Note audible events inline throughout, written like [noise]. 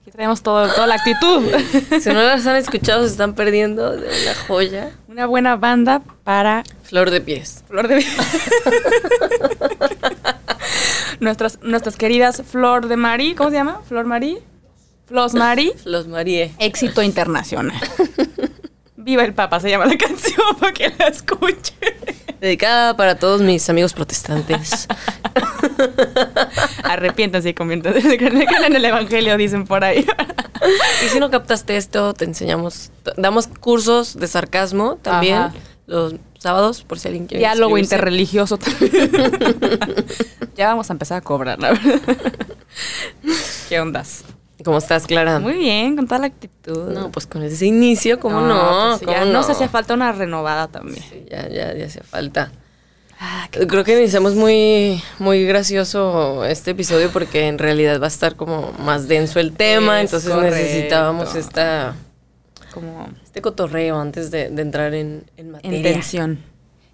Aquí traemos todo, toda la actitud. [laughs] Si no las han escuchado, se están perdiendo de una joya. Una buena banda para Flor de pies. Flor de [laughs] nuestras, nuestras queridas Flor de Mari, ¿cómo se llama? Flor Mari. Flos Mari. Los Marie. Éxito internacional. [laughs] Viva el Papa se llama la [laughs] canción para que la escuche. Dedicada para todos mis amigos protestantes. [laughs] Arrepiéntanse y conviértanse en el Evangelio, dicen por ahí. y si no captaste esto, te enseñamos. Damos cursos de sarcasmo también. Ajá. Los sábados, por si alguien quiere. Diálogo interreligioso también. [laughs] ya vamos a empezar a cobrar, la verdad. ¿Qué ondas? ¿Cómo estás, Clara? Muy bien, con toda la actitud. No, pues con ese inicio, ¿cómo no? pues sí, ¿Cómo ya no? nos hacía falta una renovada también. Sí, ya, ya, ya hacía falta. Ah, Creo que iniciamos muy, muy gracioso este episodio porque en realidad va a estar como más denso el tema, Es entonces correcto. necesitábamos esta, como este cotorreo antes de, de entrar en, en materia. en tensión.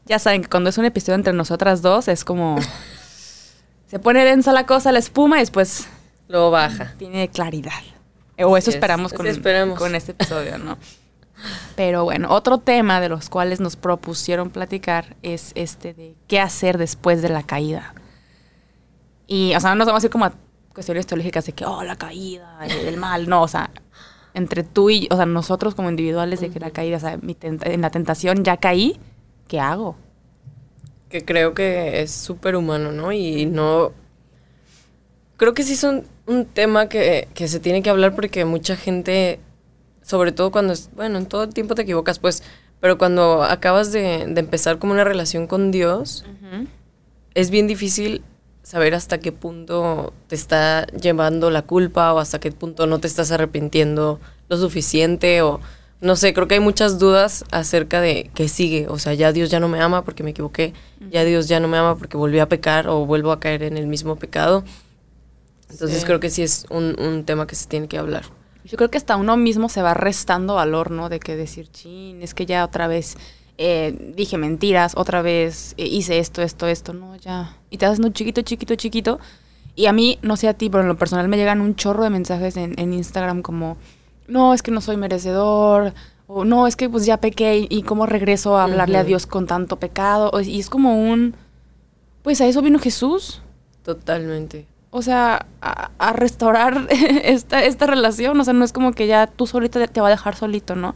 Ya saben que cuando es un episodio entre nosotras dos es como... [laughs] se pone densa la cosa, la espuma y después Luego baja. tiene claridad. O eso esperamos, con, esperamos. con este episodio, ¿no? Pero bueno, otro tema de los cuales nos propusieron platicar es este de qué hacer después de la caída. Y, o sea, no nos vamos a ir como a cuestiones teológicas de que, oh, la caída, eh, del mal, no, o sea, entre tú y, o sea, nosotros como individuales de que la caída, o sea, mi en la tentación ya caí, ¿qué hago? que creo que es súper humano, ¿no? Y no... Creo que sí es un, un tema que, que se tiene que hablar porque mucha gente, sobre todo cuando, es, bueno, en todo el tiempo te equivocas, pues, pero cuando acabas de, de empezar como una relación con Dios, es bien difícil saber hasta qué punto te está llevando la culpa o hasta qué punto no te estás arrepintiendo lo suficiente o no sé, creo que hay muchas dudas acerca de qué sigue, o sea, ya Dios ya no me ama porque me equivoqué, ya Dios ya no me ama porque volví a pecar o vuelvo a caer en el mismo pecado. Entonces Sí. creo que sí es un, un tema que se tiene que hablar. Yo creo que hasta uno mismo se va restando valor, ¿no? De que decir, chin, es que ya otra vez eh, dije mentiras, otra vez eh, hice esto, esto, esto, no, ya. Y te haces un chiquito, chiquito, chiquito. Y a mí, no sé a ti, pero en lo personal me llegan un chorro de mensajes en, en Instagram como, no, es que no soy merecedor, o no, es que pues ya pequé y, cómo regreso a hablarle a Ujú. Dios con tanto pecado. O- Y es como un, pues a eso vino Jesús. Totalmente. O sea, a, a restaurar [laughs] esta, esta relación. O sea, no es como que ya tú solito te va a dejar solito, ¿no?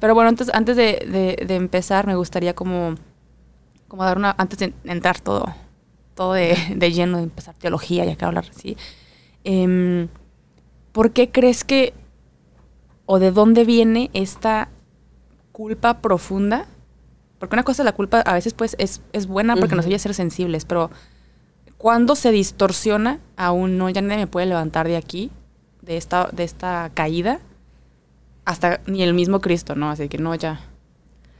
Pero bueno, antes, antes de, de- de empezar, me gustaría como, como dar una, antes de entrar todo, todo de, [laughs] de lleno, de empezar teología, ya que hablar así. em, ¿Por qué crees que, o de dónde viene esta culpa profunda? Porque una cosa, la culpa a veces pues es, es buena porque nos Ujú. oye ser sensibles, pero cuando se distorsiona a un no, ya nadie me puede levantar de aquí, de esta, de esta caída, hasta ni el mismo Cristo, ¿no? Así que no, ya.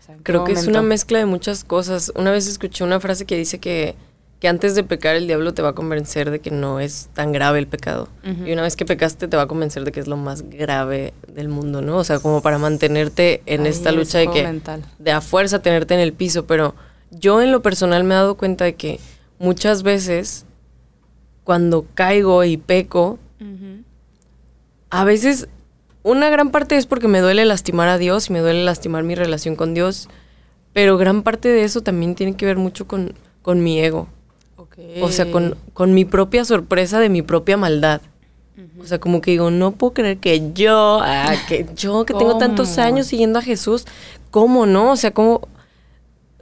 O sea, ¿en qué Creo que es momento? una mezcla de muchas cosas. Una vez escuché una frase que dice que, que antes de pecar el diablo te va a convencer de que no es tan grave el pecado. Ujú. Y una vez que pecaste te va a convencer de que es lo más grave del mundo, ¿no? O sea, como para mantenerte en esta lucha de juego que mental. de a fuerza tenerte en el piso, pero yo en lo personal me he dado cuenta de que muchas veces cuando caigo y peco, Ujú. a veces una gran parte es porque me duele lastimar a Dios y me duele lastimar mi relación con Dios, pero gran parte de eso también tiene que ver mucho con, con mi ego, Ok. o sea, con, con mi propia sorpresa de mi propia maldad. O sea, como que digo, no puedo creer que yo, ah, que yo que tengo tantos años siguiendo a Jesús, ¿cómo no? O sea, ¿cómo,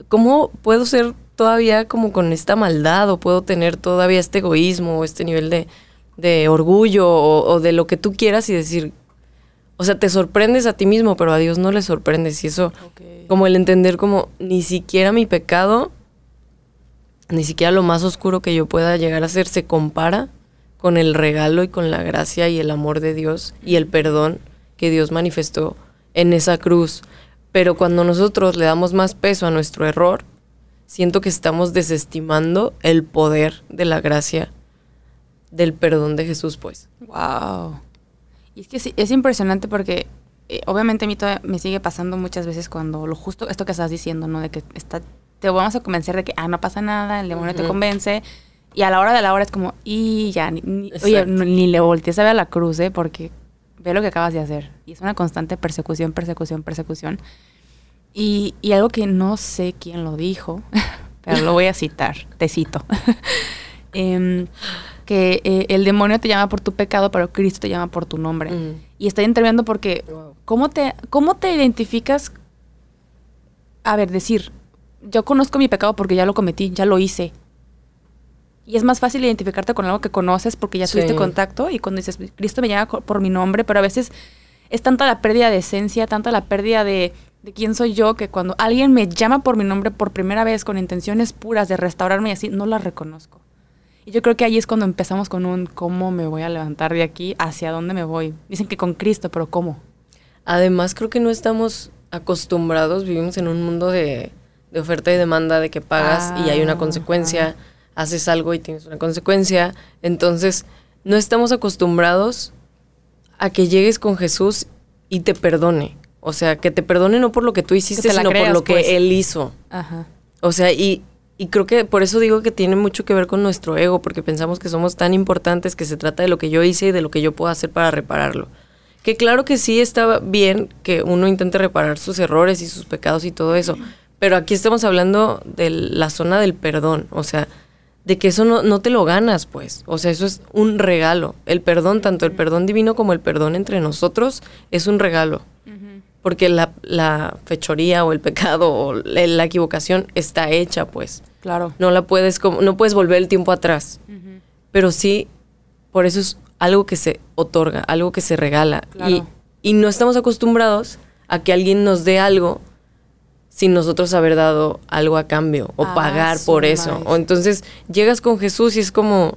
¿cómo puedo ser todavía como con esta maldad o puedo tener todavía este egoísmo o este nivel de, de orgullo o, o de lo que tú quieras y decir, o sea, te sorprendes a ti mismo, pero a Dios no le sorprendes y eso, Ok. como el entender como ni siquiera mi pecado, ni siquiera lo más oscuro que yo pueda llegar a ser se compara con el regalo y con la gracia y el amor de Dios y el perdón que Dios manifestó en esa cruz. Pero cuando nosotros le damos más peso a nuestro error, siento que estamos desestimando el poder de la gracia del perdón de Jesús, pues. Wow. Y es que sí, es impresionante porque eh, obviamente a mí todavía me sigue pasando muchas veces cuando lo justo, esto que estás diciendo, ¿no? De que está, te vamos a convencer de que, ah, no pasa nada, el demonio te Ujú. convence Y a la hora de la hora es como, y ya, ni, ni- oye, ni le voltees a ver a la cruz, ¿eh? Porque ve lo que acabas de hacer. Y es una constante persecución, persecución, persecución. Y, y algo que no sé quién lo dijo, [laughs] pero lo voy a citar, te cito. [laughs] Em, que eh, el demonio te llama por tu pecado, pero Cristo te llama por tu nombre. Mm. Y está interviniendo porque. ¿Cómo te, ¿Cómo te identificas? A ver, decir, yo conozco mi pecado porque ya lo cometí, ya lo hice. Y es más fácil identificarte con algo que conoces porque ya Sí. tuviste contacto y cuando dices, Cristo me llama por mi nombre, pero a veces es tanta la pérdida de esencia, tanta la pérdida de, de quién soy yo, que cuando alguien me llama por mi nombre por primera vez con intenciones puras de restaurarme y así, no la reconozco. Y yo creo que ahí es cuando empezamos con un cómo me voy a levantar de aquí, hacia dónde me voy. Dicen que con Cristo, pero ¿cómo? Además, creo que no estamos acostumbrados, vivimos en un mundo de, de oferta y demanda, de que pagas y hay una Ah, consecuencia, haces algo y tienes una consecuencia. Entonces, no estamos acostumbrados a que llegues con Jesús y te perdone. O sea, que te perdone no por lo que tú hiciste, te la sino creas, por lo que pues. Él hizo. Ajá. O sea, y, y creo que por eso digo que tiene mucho que ver con nuestro ego, porque pensamos que somos tan importantes que se trata de lo que yo hice y de lo que yo puedo hacer para repararlo. Que claro que sí está bien que uno intente reparar sus errores y sus pecados y todo eso, pero aquí estamos hablando de la zona del perdón, o sea, de que eso no, no te lo ganas, pues. O sea, eso es un regalo. El perdón, tanto el perdón divino como el perdón entre nosotros, es un regalo. Porque la, la fechoría o el pecado o la, la equivocación está hecha, pues. Claro. No la puedes, como, no puedes volver el tiempo atrás. Pero sí, por eso es algo que se otorga, algo que se regala. Claro. Y, y no estamos acostumbrados a que alguien nos dé algo sin nosotros haber dado algo a cambio o Ah, pagar por eso. O entonces llegas con Jesús y es como,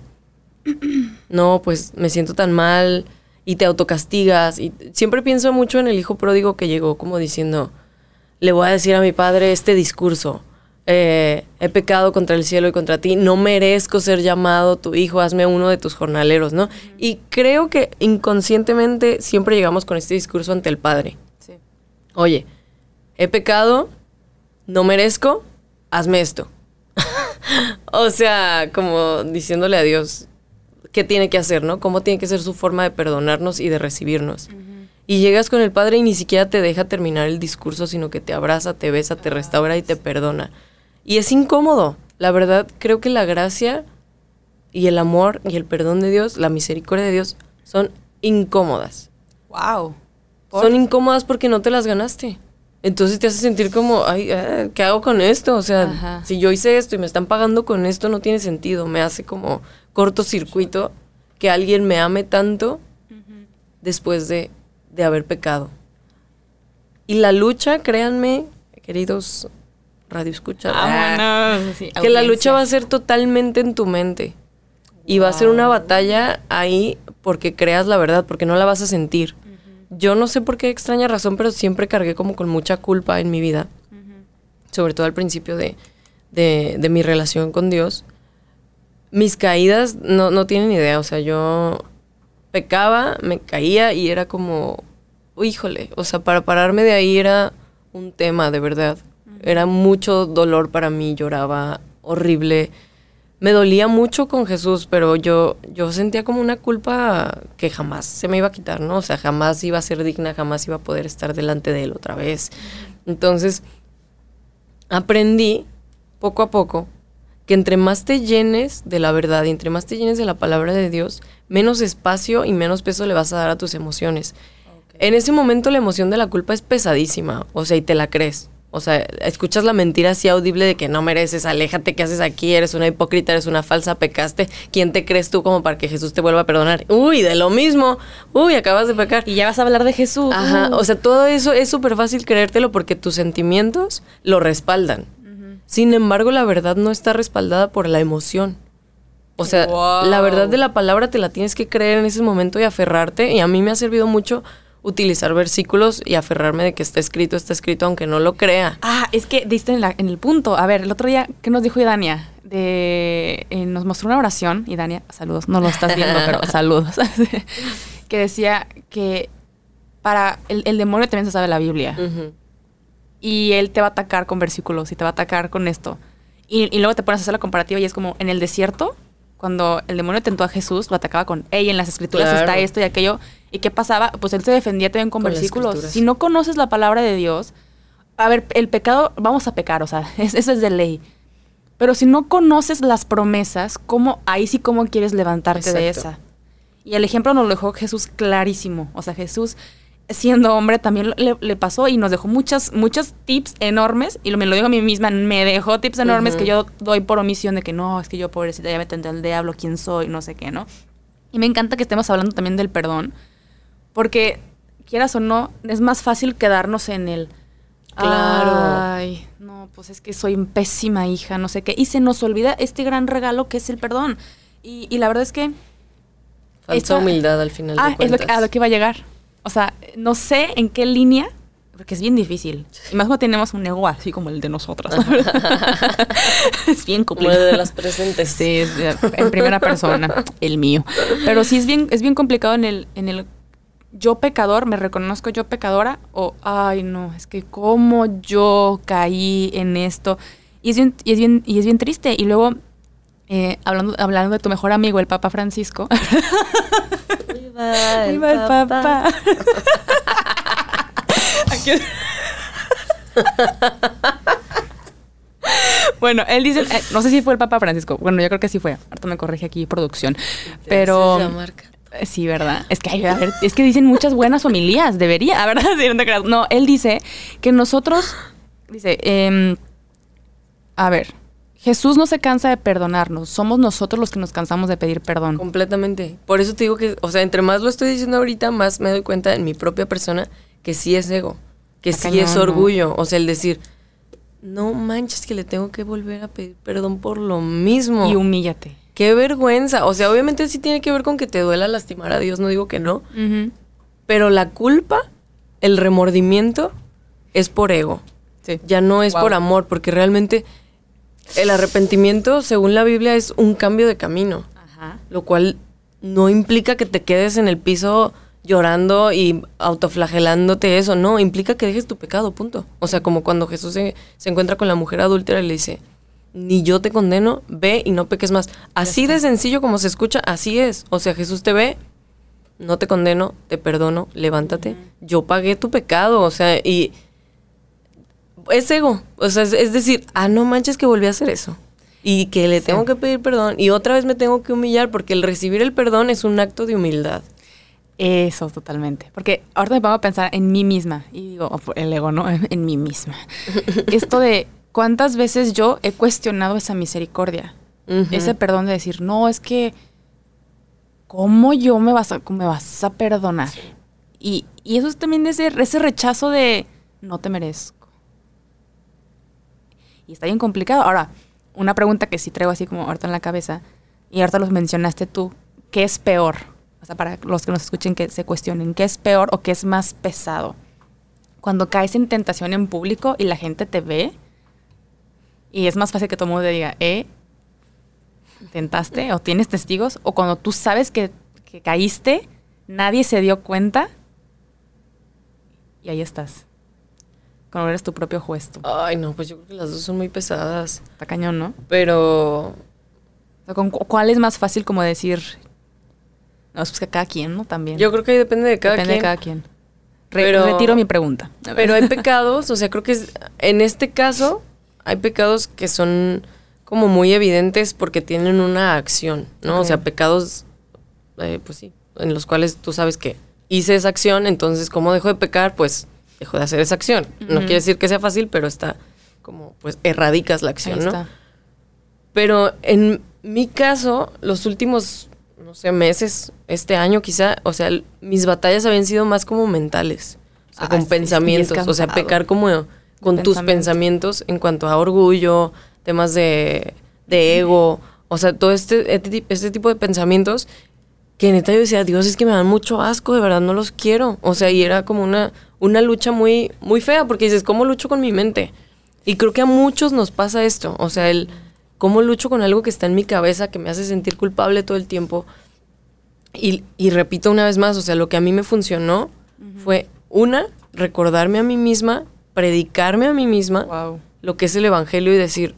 [clears throat] no, pues me siento tan mal y te autocastigas. Y siempre pienso mucho en el hijo pródigo que llegó como diciendo, le voy a decir a mi padre este discurso. eh, he pecado contra el cielo y contra ti, no merezco ser llamado tu hijo, hazme uno de tus jornaleros, ¿no? Y creo que inconscientemente siempre llegamos con este discurso ante el Padre. Sí. Oye, he pecado, no merezco, hazme esto. [laughs] o sea, como diciéndole a Dios qué tiene que hacer, ¿no? Cómo tiene que ser su forma de perdonarnos y de recibirnos. Y llegas con el Padre y ni siquiera te deja terminar el discurso, sino que te abraza, te besa, te restaura y te perdona. Y es incómodo. La verdad, creo que la gracia y el amor y el perdón de Dios, la misericordia de Dios, son incómodas. Wow. Son incómodas porque no te las ganaste. Entonces te hace sentir como, ay, ah, ¿qué hago con esto? O sea, Ajá. si yo hice esto y me están pagando con esto, no tiene sentido. Me hace como cortocircuito que alguien me ame tanto después de, de haber pecado. Y la lucha, créanme, queridos radioescuchas, Ah, bueno, sí, que la lucha va a ser totalmente en tu mente. Y va a ser una batalla ahí porque creas la verdad, porque no la vas a sentir. Yo no sé por qué extraña razón, pero siempre cargué como con mucha culpa en mi vida. Sobre todo al principio de, de- de mi relación con Dios. Mis caídas no, no tienen idea. O sea, yo pecaba, me caía y era como, híjole, o sea, para pararme de ahí era un tema, de verdad. Era mucho dolor para mí, lloraba horrible. Me dolía mucho con Jesús, pero yo, yo sentía como una culpa que jamás se me iba a quitar, ¿no? O sea, jamás iba a ser digna, jamás iba a poder estar delante de Él otra vez. Entonces, aprendí poco a poco que entre más te llenes de la verdad y entre más te llenes de la palabra de Dios, menos espacio y menos peso le vas a dar a tus emociones. En ese momento la emoción de la culpa es pesadísima, o sea, y te la crees. O sea, escuchas la mentira así audible de que no mereces, aléjate, ¿qué haces aquí? Eres una hipócrita, eres una falsa, pecaste. ¿Quién te crees tú como para que Jesús te vuelva a perdonar? Uy, de lo mismo. Uy, acabas de pecar. Y ya vas a hablar de Jesús. Ajá, Uh. o sea, todo eso es súper fácil creértelo porque tus sentimientos lo respaldan. Sin embargo, la verdad no está respaldada por la emoción. O sea, Wow. la verdad de la palabra te la tienes que creer en ese momento y aferrarte. Y a mí me ha servido mucho utilizar versículos y aferrarme de que está escrito, está escrito, aunque no lo crea. Ah, es que diste en, la- en el punto. A ver, el otro día, ¿qué nos dijo Idania? De, eh, nos mostró una oración, y Dania, saludos, no lo estás viendo, pero [laughs] saludos. [laughs] que decía que para el, el demonio también se sabe la Biblia. Ujú. Y él te va a atacar con versículos y te va a atacar con esto. Y, y luego te pones a hacer la comparativa y es como, en el desierto, cuando el demonio tentó a Jesús, lo atacaba con, hey, en las escrituras Claro. está esto y aquello. ¿Y qué pasaba? Pues él se defendía también con, Con versículos. Si no conoces la palabra de Dios, a ver, el pecado, vamos a pecar, o sea, [laughs] es- eso es de ley. Pero si no conoces las promesas, ¿cómo, ahí sí cómo quieres levantarte de Exacto. esa? Y el ejemplo nos lo dejó Jesús clarísimo. O sea, Jesús, siendo hombre, también le, le pasó y nos dejó muchas, muchos tips enormes. Y lo, me lo digo a mí misma, me dejó tips enormes Ujú. que yo doy por omisión de que no, es que yo pobrecita ya me tendré el diablo, quién soy, no sé qué, ¿no? Y me encanta que estemos hablando también del perdón. Porque, quieras o no, es más fácil quedarnos en el... Claro. Ay, no, pues es que soy pésima hija, no sé qué. Y se nos olvida este gran regalo que es el perdón. Y, y la verdad es que... Falsa esta- humildad al final Ah, de es lo cuentas. que, a lo que iba a llegar. O sea, no sé en qué línea, porque es bien difícil. Y más cuando tenemos un ego así como el de nosotras. [laughs] es bien Como complicado. el de las presentes. Sí, en primera persona, el mío. Pero sí es bien, es bien complicado en el, en el yo pecador, me reconozco yo pecadora, o ay no, es que cómo yo caí en esto. Y es bien, y es bien, y es bien triste. Y luego, eh, hablando, hablando de tu mejor amigo, el Papa Francisco. [laughs] Viva Viva el Papa. Aquí- [laughs] bueno, él dice, eh, no sé si fue el Papa Francisco, bueno, yo creo que sí fue, ahorita me corrige aquí producción, pero... Esa marca. Eh, Sí, ¿verdad? Es que, ay, a ver, es que dicen muchas buenas homilías, debería, [laughs] ¿verdad? No, te creas. No, él dice que nosotros, dice, em, a ver, Jesús no se cansa de perdonarnos, somos nosotros los que nos cansamos de pedir perdón. Completamente. Por eso te digo que, o sea, entre más lo estoy diciendo ahorita, más me doy cuenta en mi propia persona que sí es ego, que Está sí es cañón, ¿no? orgullo. O sea, el decir, no manches que le tengo que volver a pedir perdón por lo mismo. Y humíllate. Qué vergüenza. O sea, obviamente sí tiene que ver con que te duela lastimar a Dios, no digo que no. Ujú. Pero la culpa, el remordimiento, es por ego. Sí. Ya no es Wow. por amor, porque realmente el arrepentimiento, según la Biblia, es un cambio de camino Ajá. lo cual no implica que te quedes en el piso llorando y autoflagelándote eso, no, implica que dejes tu pecado, punto. O sea, como cuando Jesús se, se encuentra con la mujer adúltera y le dice, ni yo te condeno, ve y no peques más. Así de sencillo como se escucha, así es. O sea, Jesús te ve, no te condeno, te perdono, levántate, yo pagué tu pecado, o sea, y es ego, o sea, es, es decir, ah, no manches que volví a hacer eso. Y que le tengo que pedir perdón y otra vez me tengo que humillar porque el recibir el perdón es un acto de humildad. Eso, totalmente. Porque ahorita me pongo a pensar en mí misma. Y digo, oh, el ego, ¿no? En, mí misma. [laughs] Esto de cuántas veces yo he cuestionado esa misericordia. Ujú. Ese perdón de decir, no, es que, ¿cómo yo me vas a, me vas a perdonar? Y, y eso es también ese, ese rechazo de, no te merezco. Y está bien complicado. Ahora, una pregunta que sí traigo así como ahorita en la cabeza, y ahorita los mencionaste tú, ¿qué es peor? O sea, para los que nos escuchen que se cuestionen, ¿qué es peor o qué es más pesado? Cuando caes en tentación en público y la gente te ve, y es más fácil que todo mundo te diga, eh, ¿Intentaste o tienes testigos? O cuando tú sabes que, que caíste, nadie se dio cuenta y ahí estás. Cuando eres tu propio juez. tú. Ay, no, pues yo creo que las dos son muy pesadas. Está cañón, ¿no? Pero O sea, ¿con cu- ¿Cuál es más fácil como decir? No, es pues que cada quien, ¿no? También. yo creo que depende de cada Depende quien. de cada quien. Re- Pero- retiro mi pregunta. Pero hay [laughs] pecados, o sea, creo que es, en este caso hay pecados que son como muy evidentes porque tienen una acción, ¿no? O Ok. sea, pecados, eh, pues sí, en los cuales tú sabes que hice esa acción, entonces como dejo de pecar, pues dejo de hacer esa acción. No Ujú. quiere decir que sea fácil, pero está como, pues erradicas la Ahí acción, ¿no? está. Pero en mi caso, los últimos, no sé, meses, este año quizá, o sea, mis batallas habían sido más como mentales, o sea, Ah, con sí, pensamientos, o sea, pecar como con tus Pensamiento. pensamientos en cuanto a orgullo, temas de, de ego, o sea, todo este, este, este tipo de pensamientos que neta yo decía, Dios, es que me dan mucho asco, de verdad no los quiero. O sea, y era como una, una lucha muy, muy fea, porque dices, ¿cómo lucho con mi mente? Y creo que a muchos nos pasa esto, o sea, el cómo lucho con algo que está en mi cabeza, que me hace sentir culpable todo el tiempo. Y, y repito una vez más, o sea, lo que a mí me funcionó fue, una, recordarme a mí misma, predicarme a mí misma Wow. lo que es el Evangelio y decir,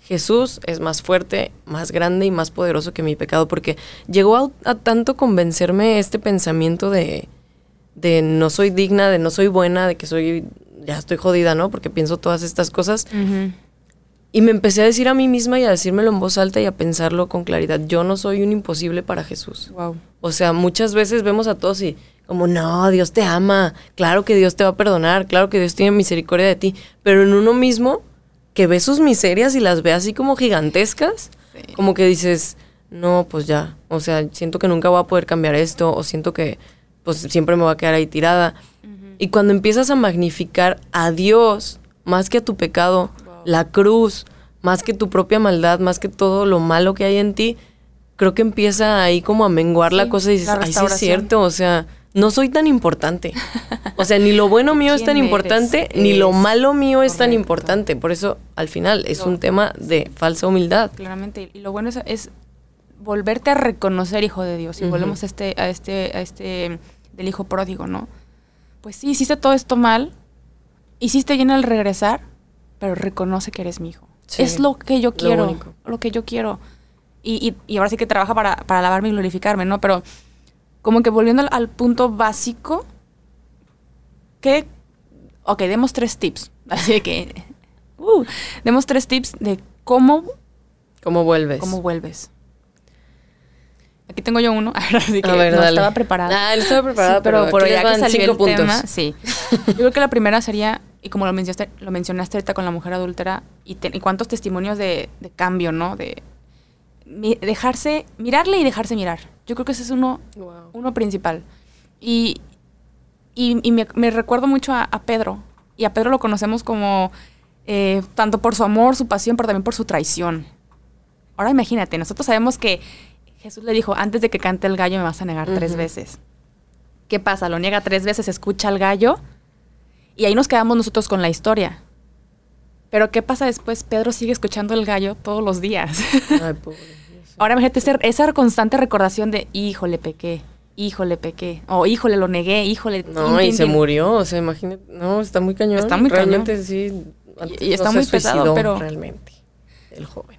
Jesús es más fuerte, más grande y más poderoso que mi pecado, porque llegó a, a tanto convencerme este pensamiento de, de no soy digna, de no soy buena, de que soy, ya estoy jodida, ¿no? Porque pienso todas estas cosas. Y me empecé a decir a mí misma y a decírmelo en voz alta y a pensarlo con claridad. Yo no soy un imposible para Jesús. Wow. O sea, muchas veces vemos a todos y como, no, Dios te ama, claro que Dios te va a perdonar, claro que Dios tiene misericordia de ti, pero en uno mismo que ve sus miserias y las ve así como gigantescas, Sí. como que dices, no, pues ya, o sea, siento que nunca voy a poder cambiar esto, o siento que pues siempre me voy a quedar ahí tirada. Y cuando empiezas a magnificar a Dios más que a tu pecado, la cruz, más que tu propia maldad, más que todo lo malo que hay en ti, creo que empieza ahí como a menguar la Sí, cosa y dices, la ay, sí es cierto, o sea, no soy tan importante. O sea, ni lo [laughs] bueno mío es tan ¿Quién importante, eres? ni lo malo mío es tan correcto. importante. Por eso, al final, es Lo- un tema de falsa humildad. Claramente. Y lo bueno es, es volverte a reconocer hijo de Dios. Y Ujú. volvemos a este, a este, a este del hijo pródigo, ¿no? Pues sí, hiciste todo esto mal, hiciste bien al regresar, pero reconoce que eres mi hijo. Sí, es lo que yo lo quiero, lo, único. que yo quiero. Y, y, y ahora sí que trabaja para, para alabarme y glorificarme, ¿no? Pero como que volviendo al, al punto básico, que, ok, demos tres tips. [laughs] Así que, uh, demos tres tips de cómo ¿Cómo vuelves? ¿Cómo vuelves? Aquí tengo yo uno, [laughs] así que A ver, no dale. estaba preparada. Ah, él estaba preparada, Sí, pero, pero ya que salió cinco el puntos. tema, sí. [laughs] Yo creo que la primera sería, y como lo mencionaste, lo mencionaste ahorita con la mujer adúltera, y, te- y cuántos testimonios de, de cambio, ¿no? De mi- dejarse, mirarle y dejarse mirar. Yo creo que ese es uno, Wow. uno principal. Y, y, y me recuerdo mucho a, a Pedro. Y a Pedro lo conocemos como eh, tanto por su amor, su pasión, pero también por su traición. Ahora imagínate, nosotros sabemos que Jesús le dijo, antes de que cante el gallo me vas a negar tres Ujú. veces. ¿Qué pasa? Lo niega tres veces, escucha al gallo y ahí nos quedamos nosotros con la historia. Pero ¿qué pasa después? Pedro sigue escuchando el gallo todos los días. Ay, pobre. [laughs] Ahora imagínate ese- esa constante recordación de, híjole, pequé, híjole, pequé, o híjole, lo negué, híjole. No, tin, y tin, se tin". murió, o sea, imagínate. No, está muy cañón. Está muy cañón. Realmente sí. antes y está no muy pesado, pero- Realmente, el joven.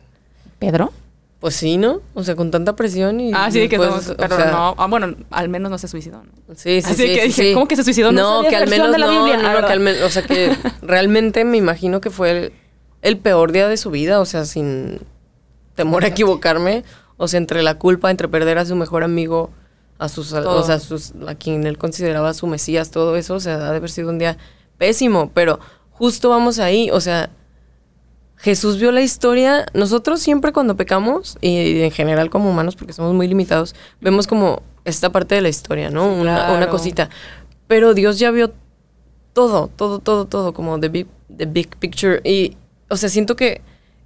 ¿Pedro? Pues sí, ¿no? O sea, con tanta presión y... Ah, sí, que no, o pero sea, no, ah, bueno, al menos no se suicidó, ¿no? Sí, sí, Así sí. que sí, dije, sí. ¿cómo que se suicidó? No No, que al menos de la no, Biblia. no, no, que al menos, o sea, que [laughs] realmente me imagino que fue el, el peor día de su vida, o sea, sin temor a equivocarme, o sea, entre la culpa, entre perder a su mejor amigo, a sus, Todo. o sea, sus, a quien él consideraba su mesías, todo eso, o sea, ha de haber sido un día pésimo, pero justo vamos ahí, o sea, Jesús vio la historia. Nosotros siempre cuando pecamos, y en general como humanos, porque somos muy limitados, vemos como esta parte de la historia, ¿no? Una, una claro. cosita. Pero Dios ya vio todo, todo, todo, todo, como the big, the big picture. Y, o sea, siento que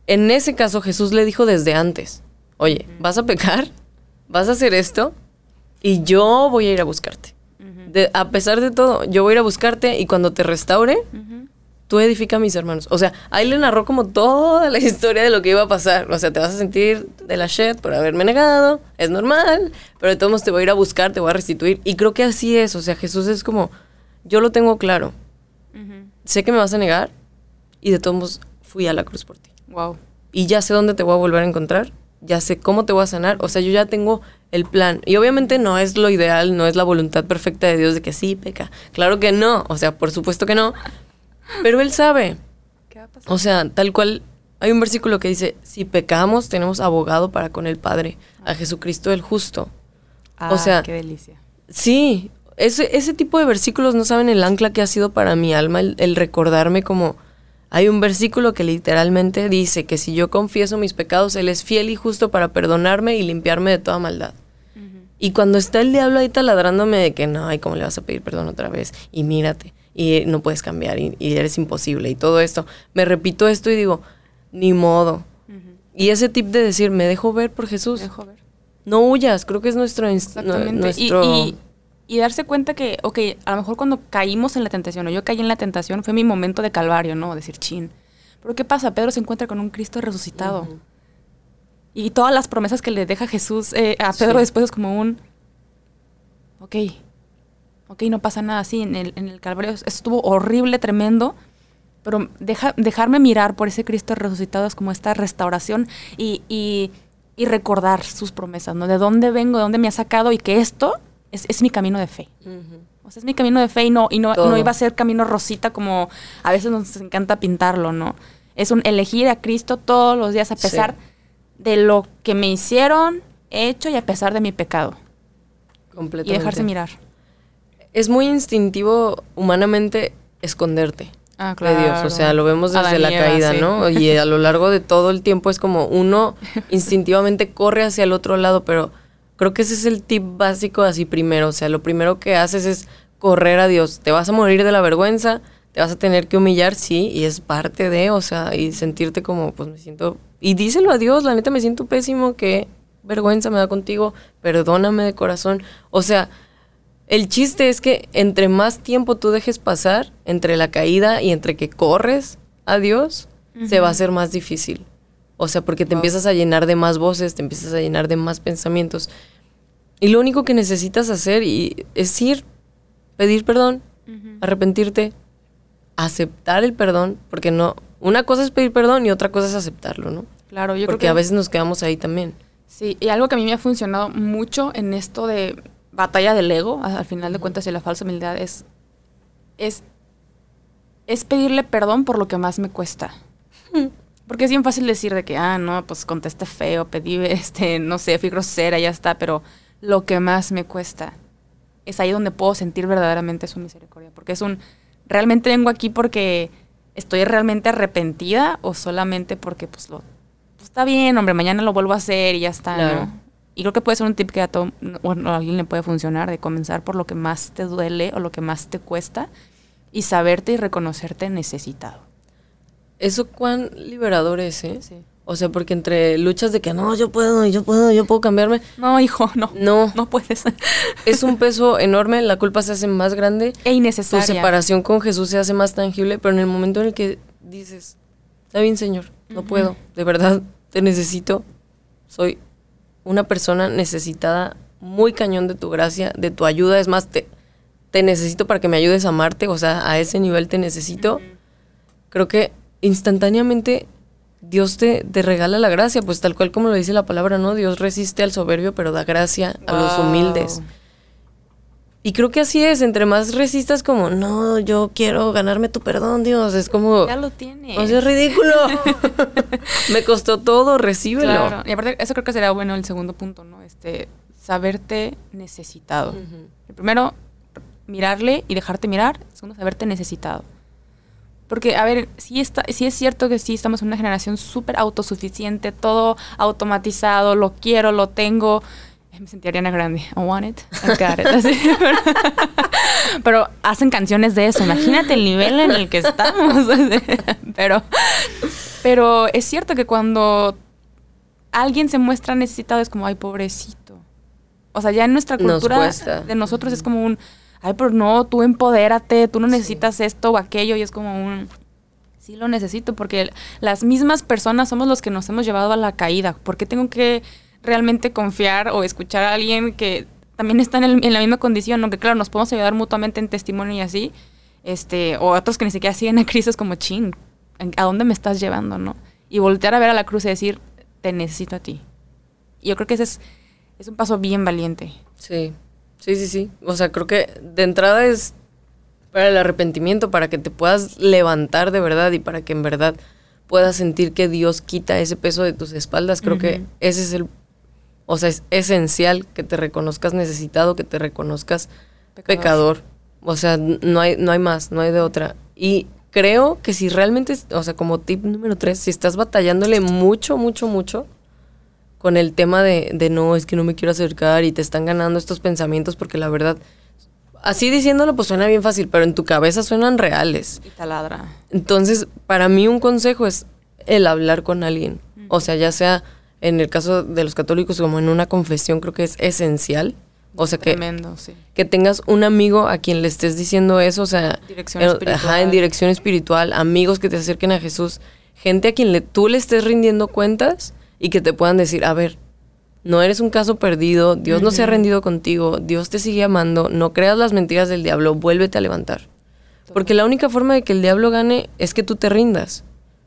en ese caso Jesús le dijo desde antes, oye, vas a pecar, vas a hacer esto, y yo voy a ir a buscarte. De- a pesar de todo, yo voy a ir a buscarte y cuando te restaure, Ujú. Tú edifica a mis hermanos. O sea, ahí le narró como toda la [laughs] historia de lo que iba a pasar. O sea, te vas a sentir de la shit por haberme negado, es normal, pero de todos modos te voy a ir a buscar, te voy a restituir. Y creo que así es. O sea, Jesús es como, yo lo tengo claro. Ujú. Sé que me vas a negar y de todos modos fui a la cruz por ti. Wow. Y ya sé dónde te voy a volver a encontrar, ya sé cómo te voy a sanar. O sea, yo ya tengo el plan. Y obviamente no es lo ideal, no es la voluntad perfecta de Dios de que sí, peca. Claro que no. O sea, por supuesto que no. Pero Él sabe. ¿Qué va a pasar? O sea, tal cual, hay un versículo que dice, si pecamos, tenemos abogado para con el Padre, a Jesucristo el justo. Ah, o sea, qué delicia. Sí, ese, ese tipo de versículos no saben el ancla que ha sido para mi alma, el, el recordarme como... Hay un versículo que literalmente dice que si yo confieso mis pecados, Él es fiel y justo para perdonarme y limpiarme de toda maldad. Y cuando está el diablo ahí taladrándome de que no, ay, ¿cómo le vas a pedir perdón otra vez? Y mírate, y no puedes cambiar, y, y eres imposible, y todo esto. Me repito esto y digo, ni modo. Y ese tip de decir, me dejo ver por Jesús. Dejo ver. No huyas, creo que es nuestro... Exactamente. nu- Y- nuestro Y, y darse cuenta que, ok, a lo mejor cuando caímos en la tentación, o yo caí en la tentación, fue mi momento de calvario, ¿no? Decir, chin. Pero ¿qué pasa? Pedro se encuentra con un Cristo resucitado. Ujú. Y todas las promesas que le deja Jesús eh, a Pedro Sí. después es como un, ok, ok, no pasa nada así. En el, en el calvario estuvo horrible, tremendo, pero deja, dejarme mirar por ese Cristo resucitado es como esta restauración y, y, y recordar sus promesas, ¿no? De dónde vengo, de dónde me ha sacado y que esto es, es mi camino de fe. O sea, es mi camino de fe y no, y no, no iba a ser camino rosita como a veces nos encanta pintarlo, ¿no? Es un elegir a Cristo todos los días a pesar de lo que me hicieron, hecho y a pesar de mi pecado. Completamente. Y dejarse mirar. Es muy instintivo humanamente esconderte Ah, de Dios. O sea, lo vemos desde la caída, sí. ¿no? Y a lo largo de todo el tiempo es como uno [laughs] instintivamente corre hacia el otro lado, pero creo que ese es el tip básico así primero. O sea, lo primero que haces es correr a Dios. Te vas a morir de la vergüenza, te vas a tener que humillar, sí, y es parte de, o sea, y sentirte como, pues me siento... Y díselo a Dios, la neta me siento pésimo, qué vergüenza me da contigo, perdóname de corazón. O sea, el chiste es que entre más tiempo tú dejes pasar entre la caída y entre que corres a Dios, se va a hacer más difícil. O sea, porque te empiezas a llenar de más voces, te empiezas a llenar de más pensamientos. Y lo único que necesitas hacer y es ir, pedir perdón, arrepentirte, aceptar el perdón, porque no, una cosa es pedir perdón y otra cosa es aceptarlo, ¿no? Claro, yo porque creo que a veces nos quedamos ahí también. Sí, y algo que a mí me ha funcionado mucho en esto de batalla del ego, al final de cuentas, y la falsa humildad, es, es, es pedirle perdón por lo que más me cuesta. Porque es bien fácil decir de que, ah, no, pues contesté feo, pedí, [laughs] este, no sé, fui grosera, ya está, pero lo que más me cuesta es ahí donde puedo sentir verdaderamente su misericordia. Porque es un, ¿realmente vengo aquí porque estoy realmente arrepentida o solamente porque, pues, lo, pues, está bien, hombre, mañana lo vuelvo a hacer y ya está, Claro. ¿no? Y creo que puede ser un tip que a, todo, bueno, a alguien le puede funcionar, de comenzar por lo que más te duele o lo que más te cuesta y saberte y reconocerte necesitado. Eso cuán liberador es, ¿eh? Sí. O sea, porque entre luchas de que no, yo puedo, yo puedo, yo puedo cambiarme, No, hijo, no. no, No puedes. [laughs] es un peso enorme, la culpa se hace más grande, e tu innecesaria. separación con Jesús se hace más tangible, pero en el momento en el que dices, está bien, Señor, no puedo, de verdad, te necesito, soy una persona necesitada, muy cañón de tu gracia, de tu ayuda, es más, te, te necesito para que me ayudes a amarte, o sea, a ese nivel te necesito, creo que instantáneamente Dios te, te regala la gracia, pues tal cual como lo dice la palabra, ¿no? Dios resiste al soberbio, pero da gracia a los Wow. humildes. Y creo que así es, entre más resistas como, no, yo quiero ganarme tu perdón, Dios, es como, Ya lo tienes. o sea, es ridículo. [laughs] [laughs] Me costó todo, recíbelo. Claro. Y aparte, eso creo que sería bueno el segundo punto, ¿no? Este, saberte necesitado. Ujú. El primero, mirarle y dejarte mirar. El segundo, saberte necesitado. Porque, a ver, sí, está, sí es cierto que sí estamos en una generación súper autosuficiente, todo automatizado, lo quiero, lo tengo. Me sentí Ariana Grande. I want it, I got it. Así, [laughs] pero, pero hacen canciones de eso. Imagínate el nivel en el que estamos. [laughs] pero, pero es cierto que cuando alguien se muestra necesitado es como, ay, pobrecito. O sea, ya en nuestra cultura de nosotros es como un, ay, pero no, tú empodérate, tú no necesitas esto o aquello, y es como un, sí lo necesito, porque las mismas personas somos los que nos hemos llevado a la caída. ¿Por qué tengo que realmente confiar o escuchar a alguien que también está en, el- en la misma condición? Aunque claro, nos podemos ayudar mutuamente en testimonio y así, este, o otros que ni siquiera siguen a Cristo, es como, chin, ¿a dónde me estás llevando, no? Y voltear a ver a la cruz y decir, te necesito a ti. Yo creo que ese es, es un paso bien valiente. Sí, sí, sí, sí. O sea, creo que de entrada es para el arrepentimiento, para que te puedas levantar de verdad y para que en verdad puedas sentir que Dios quita ese peso de tus espaldas. Creo que Ujú. ese es el, o sea, es esencial que te reconozcas necesitado, que te reconozcas pecador. O sea, no hay, no hay más, no hay de otra. Y creo que si realmente, o sea, como tip número tres, si estás batallándole mucho, mucho, mucho con el tema de, de no, es que no me quiero acercar y te están ganando estos pensamientos porque la verdad, así diciéndolo pues suena bien fácil, pero en tu cabeza suenan reales. Y taladra. Entonces, para mí un consejo es el hablar con alguien. O sea, ya sea en el caso de los católicos como en una confesión, creo que es esencial. O sea, que, Tremendo, sí. que tengas un amigo a quien le estés diciendo eso, o sea, Dirección espiritual. ajá, en dirección espiritual, amigos que te acerquen a Jesús, gente a quien le, tú le estés rindiendo cuentas y que te puedan decir, a ver, no eres un caso perdido, Dios no se ha rendido contigo, Dios te sigue amando, no creas las mentiras del diablo, vuélvete a levantar. Porque la única forma de que el diablo gane es que tú te rindas.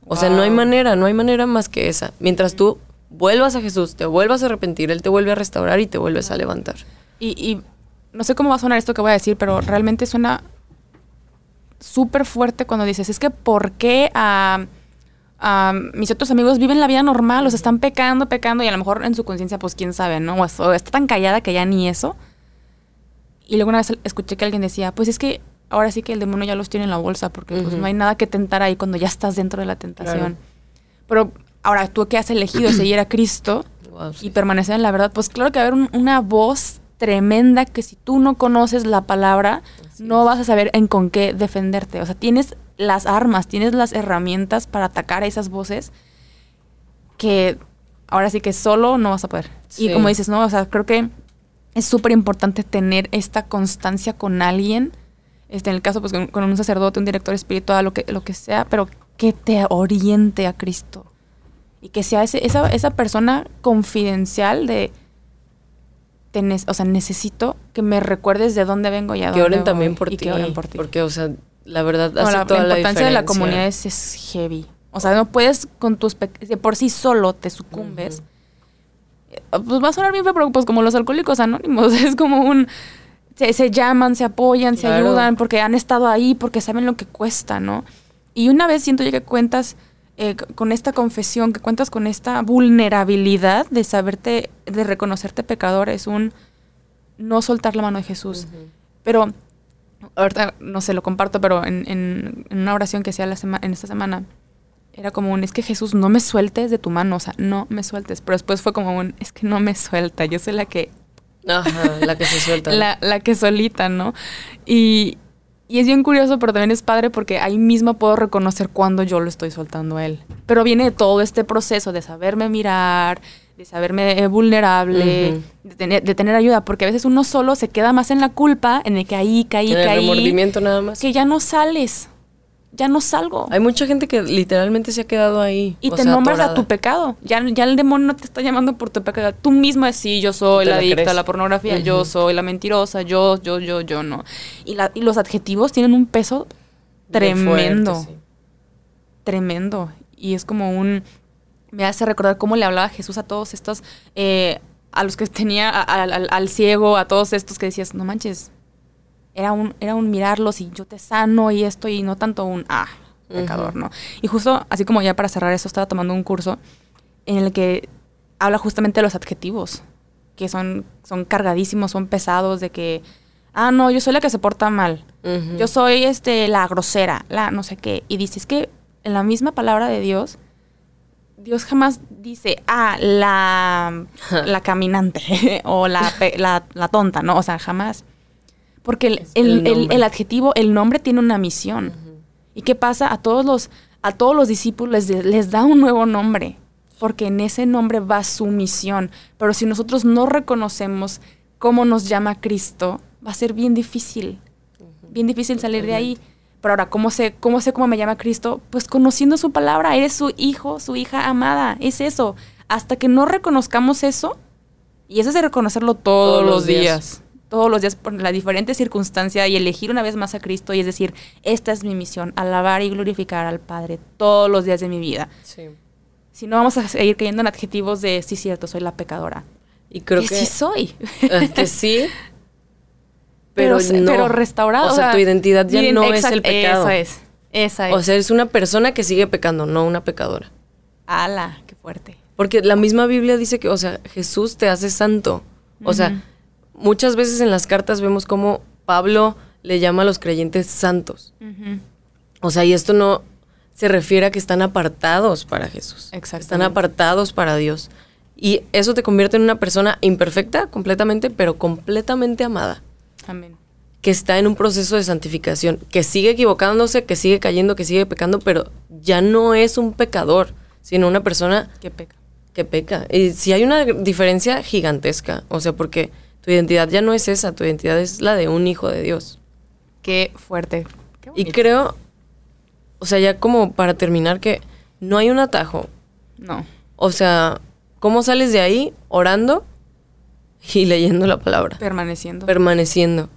O sea, no hay Wow. manera, no hay manera más que esa. Mientras tú vuelvas a Jesús, te vuelvas a arrepentir, Él te vuelve a restaurar y te vuelves a levantar. Y, y no sé cómo va a sonar esto que voy a decir, pero realmente suena súper fuerte cuando dices, es que ¿por qué a, a mis otros amigos viven la vida normal? O sea, están pecando, pecando y a lo mejor en su conciencia, pues quién sabe, ¿no? O, es- o está tan callada que ya ni eso. Y luego una vez escuché que alguien decía, pues es que ahora sí que el demonio ya los tiene en la bolsa porque pues Ujú. no hay nada que tentar ahí cuando ya estás dentro de la tentación. Claro. Pero ahora tú que has elegido [clears throat] seguir a Cristo, Wow, sí. y permanecer en la verdad, pues claro que va a haber un- una voz tremenda que si tú no conoces la palabra, Así no es. vas a saber en con qué defenderte. O sea, tienes las armas, tienes las herramientas para atacar a esas voces que ahora sí que solo no vas a poder. Sí. Y como dices, no, o sea, creo que es súper importante tener esta constancia con alguien, este, en el caso pues con, con un sacerdote, un director espiritual, lo que, lo que sea, pero que te oriente a Cristo. Y que sea ese- esa, esa persona confidencial de, te ne- o sea, necesito que me recuerdes de dónde vengo y a que dónde oren también por ti. que oren por ti. Porque, o sea, la verdad No, hace la, toda la la importancia de la comunidad es, es heavy. O sea, no puedes con tus... De por sí solo te sucumbes. Ujú. Eh, Pues va a sonar bien feo, pero pues como los alcohólicos anónimos. [laughs] Es como un... Se, se llaman, se apoyan, se Claro. ayudan porque han estado ahí, porque saben lo que cuesta, ¿no? Y una vez siento yo que cuentas eh, con esta confesión, que cuentas con esta vulnerabilidad de saberte, de reconocerte pecador, es un no soltar la mano de Jesús. Ujú. Pero, ahorita no sé, lo comparto, pero en, en- en una oración que hacía la en esta semana, era como un, es que Jesús, no me sueltes de tu mano, o sea, no me sueltes. Pero después fue como un, es que no me suelta, yo soy la que, Ajá, la que se suelta. [laughs] la, la que solita, ¿no? Y, y es bien curioso, pero también es padre porque ahí mismo puedo reconocer cuando yo lo estoy soltando a él. Pero viene de todo este proceso de saberme mirar, de saberme eh, vulnerable, Ujú. de, tener, de tener ayuda, porque a veces uno solo se queda más en la culpa, en el que ahí, caí, en el caí, remordimiento nada más. que ya no sales, ya no salgo. Hay mucha gente que literalmente se ha quedado ahí. Y o te sea, nombras a atorada. tu pecado. Ya, ya el demonio no te está llamando por tu pecado. Tú mismo es, sí, yo soy la adicta a la pornografía, yo Ujú. soy la mentirosa, yo, yo, yo, yo no. Y, la- y los adjetivos tienen un peso tremendo, fuerte, sí. tremendo. Y es como un... Me hace recordar cómo le hablaba Jesús a todos estos, eh, a los que tenía, a- a- al, al ciego, a todos estos que decías, no manches, era un, era un mirarlos y yo te sano y esto y no tanto un, ah, pecador, Ujú. ¿no? Y justo, así como ya para cerrar eso, estaba tomando un curso en el que habla justamente de los adjetivos, que son, son cargadísimos, son pesados, de que, ah, no, yo soy la que se porta mal, Ujú. yo soy este, la grosera, la no sé qué. Y dices que en la misma palabra de Dios, Dios jamás dice, ah, la, [laughs] la caminante [laughs] o la, la, la tonta, ¿no? O sea, jamás. Porque el, el- el el- adjetivo, el nombre tiene una misión. Ujú. ¿Y qué pasa? A todos los, a todos los discípulos les, les da un nuevo nombre, porque en ese nombre va su misión. Pero si nosotros no reconocemos cómo nos llama Cristo, va a ser bien difícil, bien difícil salir de ahí. Pero ahora, ¿cómo sé, ¿cómo sé cómo me llama Cristo? Pues conociendo su palabra, eres su hijo, su hija amada, es eso. Hasta que no reconozcamos eso, y eso es de reconocerlo todos, Todos los los días. días. Todos los días por la diferente circunstancia y elegir una vez más a Cristo y es decir, esta es mi misión, alabar y glorificar al Padre todos los días de mi vida. Sí. Si no, vamos a seguir cayendo en adjetivos de, sí, cierto, soy la pecadora. Y creo que que, sí soy. eh, que sí, [laughs] pero, se- no. pero restaurado. O sea, tu identidad ya no es el pecado. Esa es. Esa es. O sea, eres una persona que sigue pecando, no una pecadora. ala, qué fuerte. Porque la misma Biblia dice que, o sea, Jesús te hace santo. O Ujú. sea, muchas veces en las cartas vemos cómo Pablo le llama a los creyentes santos. Ujú. O sea, y esto no se refiere a que están apartados para Jesús. Están apartados para Dios. Y eso te convierte en una persona imperfecta completamente, pero completamente amada. Amén. Que está en un proceso de santificación, que sigue equivocándose, que sigue cayendo, que sigue pecando, pero ya no es un pecador, sino una persona Qué peca. que peca. Y sí hay una diferencia gigantesca. O sea, porque tu identidad ya no es esa, tu identidad es la de un hijo de Dios. Qué fuerte. Qué Y creo, o sea, ya como para terminar, que no hay un atajo. No. O sea, ¿cómo sales de ahí orando y [laughs] leyendo la palabra? Permaneciendo. Permaneciendo.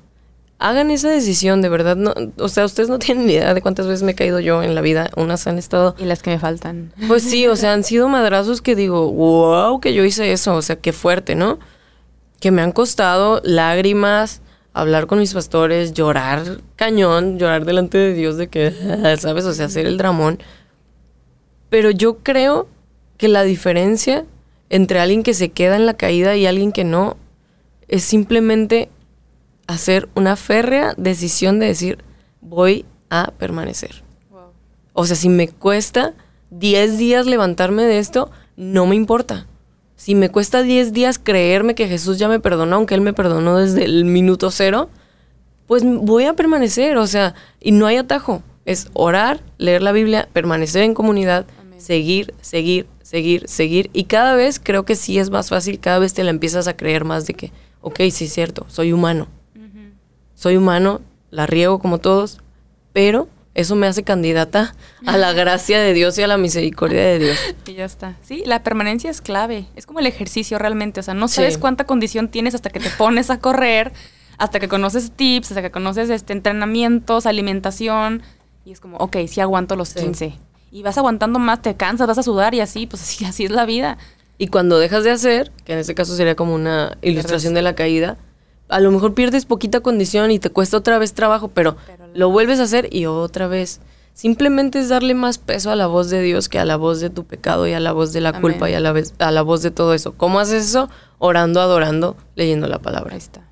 hagan esa decisión, de verdad. No, o sea, ustedes no tienen ni idea de cuántas veces me he caído yo en la vida. Unas han estado. Y las que me faltan. Pues sí, o sea, han sido madrazos que digo, wow, que yo hice eso. O sea, qué fuerte, ¿no? Que me han costado lágrimas, hablar con mis pastores, llorar cañón, llorar delante de Dios de que, [laughs] ¿sabes? O sea, hacer el dramón. Pero yo creo que la diferencia entre alguien que se queda en la caída y alguien que no es simplemente hacer una férrea decisión de decir, voy a permanecer. O sea, si me cuesta 10 días levantarme de esto, no me importa. Si me cuesta 10 días creerme que Jesús ya me perdonó, aunque Él me perdonó desde el minuto cero, pues voy a permanecer. O sea, y no hay atajo. Es orar, leer la Biblia, permanecer en comunidad, seguir, seguir, seguir, seguir. Y cada vez creo que sí es más fácil, cada vez te la empiezas a creer más de que, ok, sí es cierto, soy humano soy humano, la riego como todos, pero eso me hace candidata a la [laughs] gracia de Dios y a la misericordia de Dios. Y ya está. Sí, la permanencia es clave. Es como el ejercicio realmente. O sea, no sabes cuánta condición tienes hasta que te pones a correr, hasta que conoces tips, hasta que conoces este entrenamientos, alimentación. Y es como, ok, sí aguanto los 15. Y vas aguantando más, te cansas, vas a sudar y así, pues así, [laughs] así es la vida. Y cuando dejas de hacer, que en este caso sería como una ilustración de la caída, a lo mejor pierdes poquita condición y te cuesta otra vez trabajo, pero, lo vuelves a hacer y otra vez. Simplemente es darle más peso a la voz de Dios que a la voz de tu pecado y a la voz de la culpa y a la, vez, a la voz de todo eso. ¿Cómo haces eso? Orando, adorando, leyendo la palabra. Ahí está.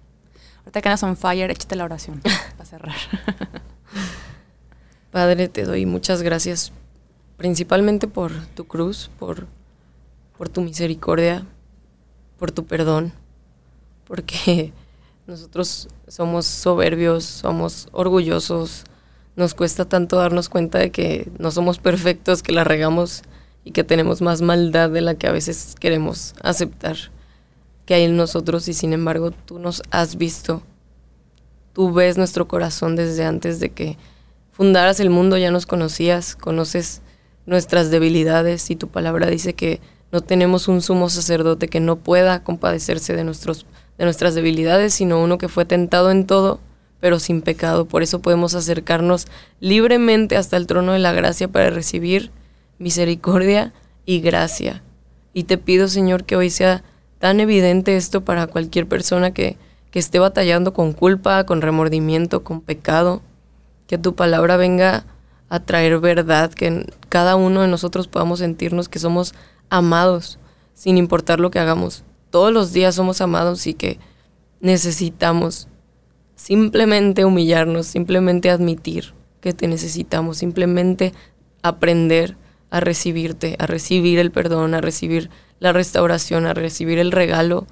Ahorita que andas on fire, échate la oración [laughs] para cerrar. [laughs] Padre, te doy muchas gracias, principalmente por tu cruz, por, por tu misericordia, por tu perdón, porque nosotros somos soberbios, somos orgullosos, nos cuesta tanto darnos cuenta de que no somos perfectos, que la regamos y que tenemos más maldad de la que a veces queremos aceptar que hay en nosotros. Y sin embargo tú nos has visto. Tú ves nuestro corazón desde antes de que fundaras el mundo, ya nos conocías, conoces nuestras debilidades y tu palabra dice que no tenemos un sumo sacerdote que no pueda compadecerse de nuestros de nuestras debilidades, sino uno que fue tentado en todo, pero sin pecado. Por eso podemos acercarnos libremente hasta el trono de la gracia para recibir misericordia y gracia. Y te pido, Señor, que hoy sea tan evidente esto para cualquier persona que, que esté batallando con culpa, con remordimiento, con pecado, que tu palabra venga a traer verdad, que cada uno de nosotros podamos sentirnos que somos amados, sin importar lo que hagamos todos los días somos amados y que necesitamos simplemente humillarnos, simplemente admitir que te necesitamos, simplemente aprender a recibirte, a recibir el perdón, a recibir la restauración, a recibir el regalo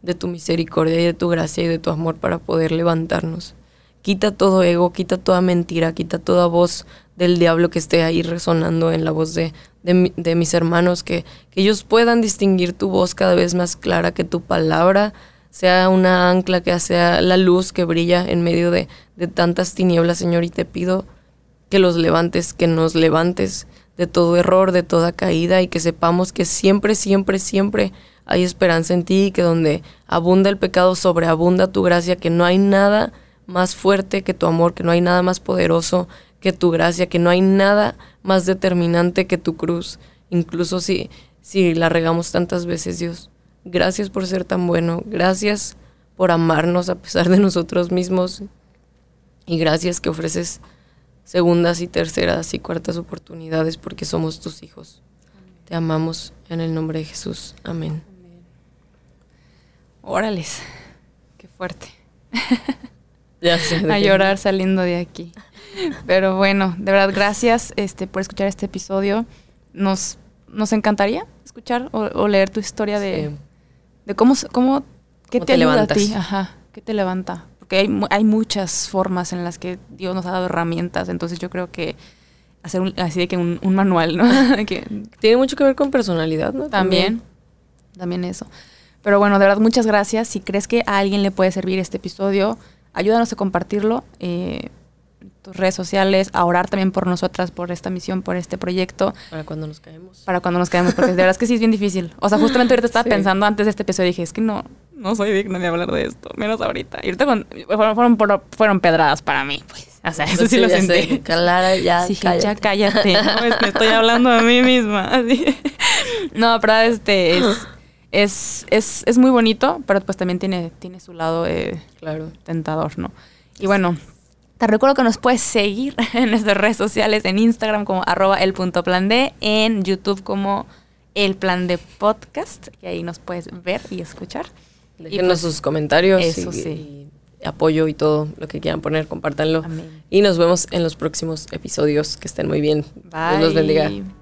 de tu misericordia y de tu gracia y de tu amor para poder levantarnos. Quita todo ego, quita toda mentira, quita toda voz del diablo que esté ahí resonando en la voz de, de, mis hermanos, que, que, ellos puedan distinguir tu voz cada vez más clara, que tu palabra sea una ancla, que sea la luz que brilla en medio de, de tantas tinieblas, Señor, y te pido que los levantes, que nos levantes de todo error, de toda caída, y que sepamos que siempre, siempre, siempre hay esperanza en ti, y que donde abunda el pecado, sobreabunda tu gracia, que no hay nada más fuerte que tu amor, que no hay nada más poderoso que tu gracia, que no hay nada más determinante que tu cruz, incluso si, si la regamos tantas veces, Dios. Gracias por ser tan bueno, gracias por amarnos a pesar de nosotros mismos y gracias que ofreces segundas y terceras y cuartas oportunidades porque somos tus hijos. Te amamos en el nombre de Jesús. Amén. Órales, qué fuerte. [laughs] Ya sé, a llorar saliendo de aquí. [laughs] Pero bueno, de verdad, gracias este, por escuchar este episodio. Nos, nos encantaría escuchar o, leer tu historia de, de cómo, cómo, qué te, ayuda a ti, Ajá, qué te levanta. Porque hay, hay muchas formas en las que Dios nos ha dado herramientas, entonces yo creo que hacer un, así de que un, manual, ¿no? [laughs] que, Tiene mucho que ver con personalidad, ¿no? También, también eso. Pero bueno, de verdad, muchas gracias. Si crees que a alguien le puede servir este episodio, ayúdanos a compartirlo. Eh, tus redes sociales, a orar también por nosotras, por esta misión, por este proyecto. Para cuando nos caemos. Para cuando nos caemos, porque de verdad es que sí es bien difícil. O sea, justamente ahorita estaba [laughs] pensando antes de este episodio, dije, es que no, no soy digna de hablar de esto, menos ahorita. Y ahorita con- fueron, fueron, fueron pedradas para mí, pues. O sea, eso sí, lo ya sé, sentí. Clara, ya, Sí, cállate. ya cállate, ¿no? Es- me estoy hablando a mí misma. [laughs] así. No, pero este es, es, es, es muy bonito, pero pues también tiene, tiene su lado eh, Claro. tentador, ¿no? Y bueno, te recuerdo que nos puedes seguir [laughs] en nuestras redes sociales, en Instagram como arroba el punto plan D, en YouTube como el plan de podcast, y ahí nos puedes ver y escuchar. Y Déjenos pues, sus comentarios eso y, sí. y apoyo y todo lo que quieran poner, compártanlo. Amén. Y nos vemos en los próximos episodios. Que estén muy bien. Dios los bendiga. Bye.